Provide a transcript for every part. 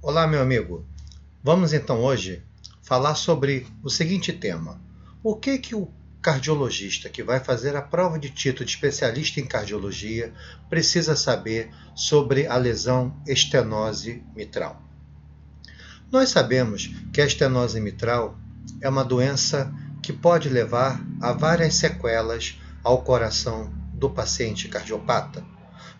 Olá, meu amigo. Vamos então hoje falar sobre o seguinte tema: o que que o cardiologista que vai fazer a prova de título de especialista em cardiologia precisa saber sobre a lesão estenose mitral? Nós sabemos que a estenose mitral é uma doença que pode levar a várias sequelas ao coração do paciente cardiopata.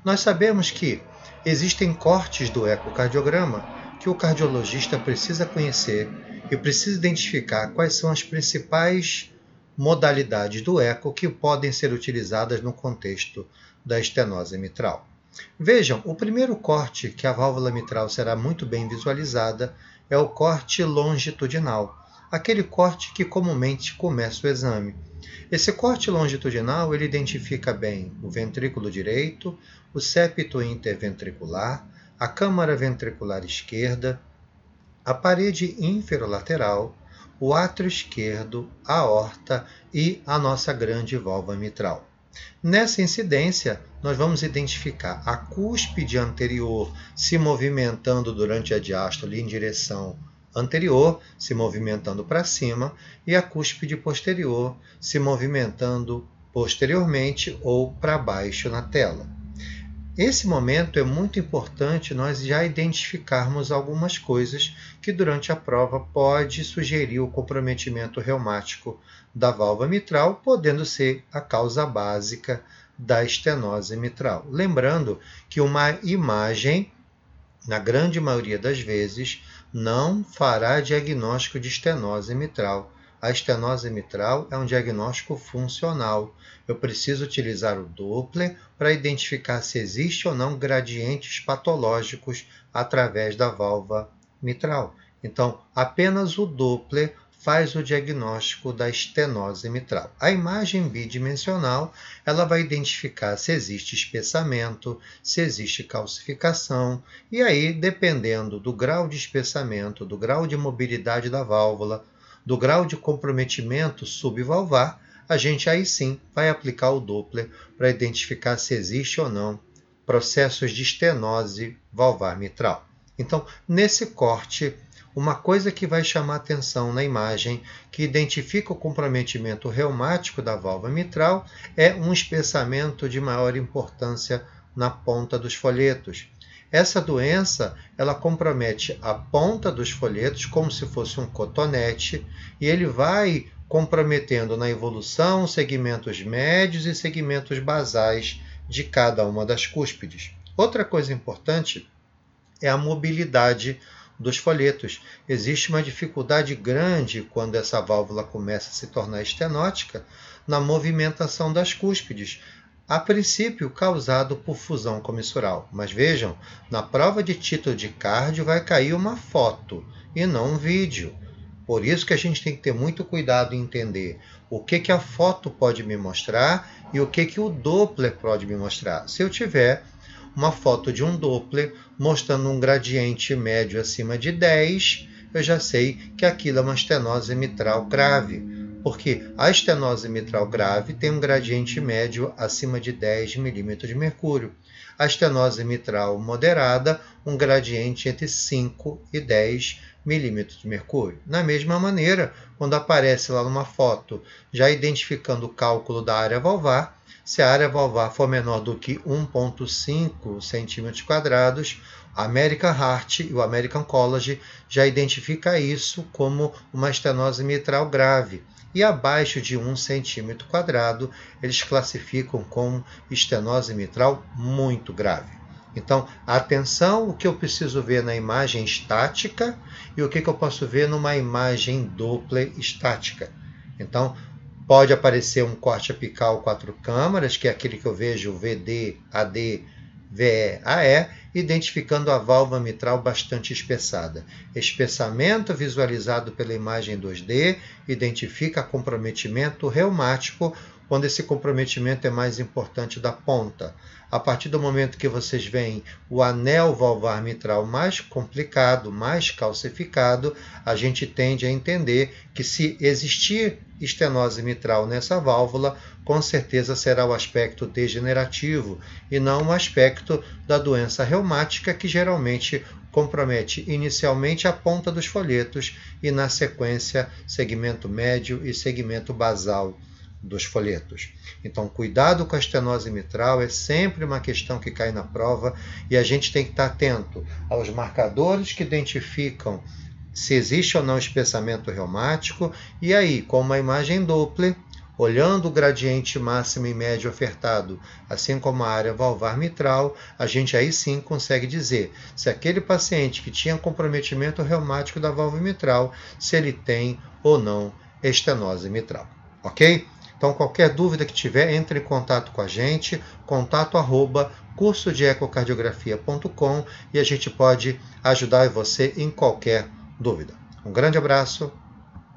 Nós sabemos que existem cortes do ecocardiograma que o cardiologista precisa conhecer e precisa identificar quais são as principais modalidades do eco que podem ser utilizadas no contexto da estenose mitral. Vejam, o primeiro corte que a válvula mitral será muito bem visualizada é o corte longitudinal, aquele corte que comumente começa o exame. Esse corte longitudinal ele identifica bem o ventrículo direito, o septo interventricular, a câmara ventricular esquerda, a parede inferolateral, o átrio esquerdo, a aorta e a nossa grande válvula mitral. Nessa incidência, nós vamos identificar a cúspide anterior se movimentando durante a diástole em direção anterior, se movimentando para cima, e a cúspide posterior se movimentando posteriormente ou para baixo na tela. Esse momento é muito importante nós já identificarmos algumas coisas que durante a prova pode sugerir o comprometimento reumático da válvula mitral, podendo ser a causa básica da estenose mitral. Lembrando que uma imagem, na grande maioria das vezes, não fará diagnóstico de estenose mitral a estenose mitral é um diagnóstico funcional. Eu preciso utilizar o Doppler para identificar se existe ou não gradientes patológicos através da válvula mitral. Então, apenas o Doppler faz o diagnóstico da estenose mitral. A imagem bidimensional, ela vai identificar se existe espessamento, se existe calcificação, e aí, dependendo do grau de espessamento, do grau de mobilidade da válvula, do grau de comprometimento subvalvar, a gente aí sim vai aplicar o Doppler para identificar se existe ou não processos de estenose valvar mitral. Então, nesse corte, uma coisa que vai chamar atenção na imagem, que identifica o comprometimento reumático da válvula mitral, é um espessamento de maior importância na ponta dos folhetos. Essa doença, ela compromete a ponta dos folhetos como se fosse um cotonete e ele vai comprometendo na evolução segmentos médios e segmentos basais de cada uma das cúspides. Outra coisa importante é a mobilidade dos folhetos. Existe uma dificuldade grande quando essa válvula começa a se tornar estenótica na movimentação das cúspides, a princípio causado por fusão comissural. Mas vejam, na prova de título de cardio vai cair uma foto e não um vídeo. Por isso que a gente tem que ter muito cuidado em entender o que, que a foto pode me mostrar e o que, que o Doppler pode me mostrar. Se eu tiver uma foto de um Doppler mostrando um gradiente médio acima de 10, eu já sei que aquilo é uma estenose mitral grave porque a estenose mitral grave tem um gradiente médio acima de 10 milímetros de mercúrio. A estenose mitral moderada, um gradiente entre 5 e 10 milímetros de mercúrio. Da mesma maneira, quando aparece lá numa foto, já identificando o cálculo da área valvar, se a área valvar for menor do que 1,5 centímetros quadrados, a American Heart e o American College já identifica isso como uma estenose mitral grave e abaixo de 1 centímetro quadrado eles classificam como estenose mitral muito grave. Então, atenção o que eu preciso ver na imagem estática e o que, eu posso ver numa imagem Doppler estática. Então, pode aparecer um corte apical quatro câmaras, que é aquele que eu vejo VD, AD, VE, AE, identificando a válvula mitral bastante espessada. Espessamento visualizado pela imagem 2D identifica comprometimento reumático, quando esse comprometimento é mais importante da ponta. A partir do momento que vocês veem o anel valvar mitral mais complicado, mais calcificado, a gente tende a entender que se existir estenose mitral nessa válvula, com certeza será o aspecto degenerativo e não o aspecto da doença reumática que geralmente compromete inicialmente a ponta dos folhetos e, na sequência, segmento médio e segmento basal dos folhetos. Então, cuidado com a estenose mitral é sempre uma questão que cai na prova e a gente tem que estar atento aos marcadores que identificam se existe ou não espessamento reumático e aí, com uma imagem Doppler, olhando o gradiente máximo e médio ofertado, assim como a área valvar mitral, a gente aí sim consegue dizer se aquele paciente que tinha comprometimento reumático da válvula mitral, se ele tem ou não estenose mitral. Ok? Então, qualquer dúvida que tiver, entre em contato com a gente, contato arroba cursodeecocardiografia.com e a gente pode ajudar você em qualquer dúvida. Um grande abraço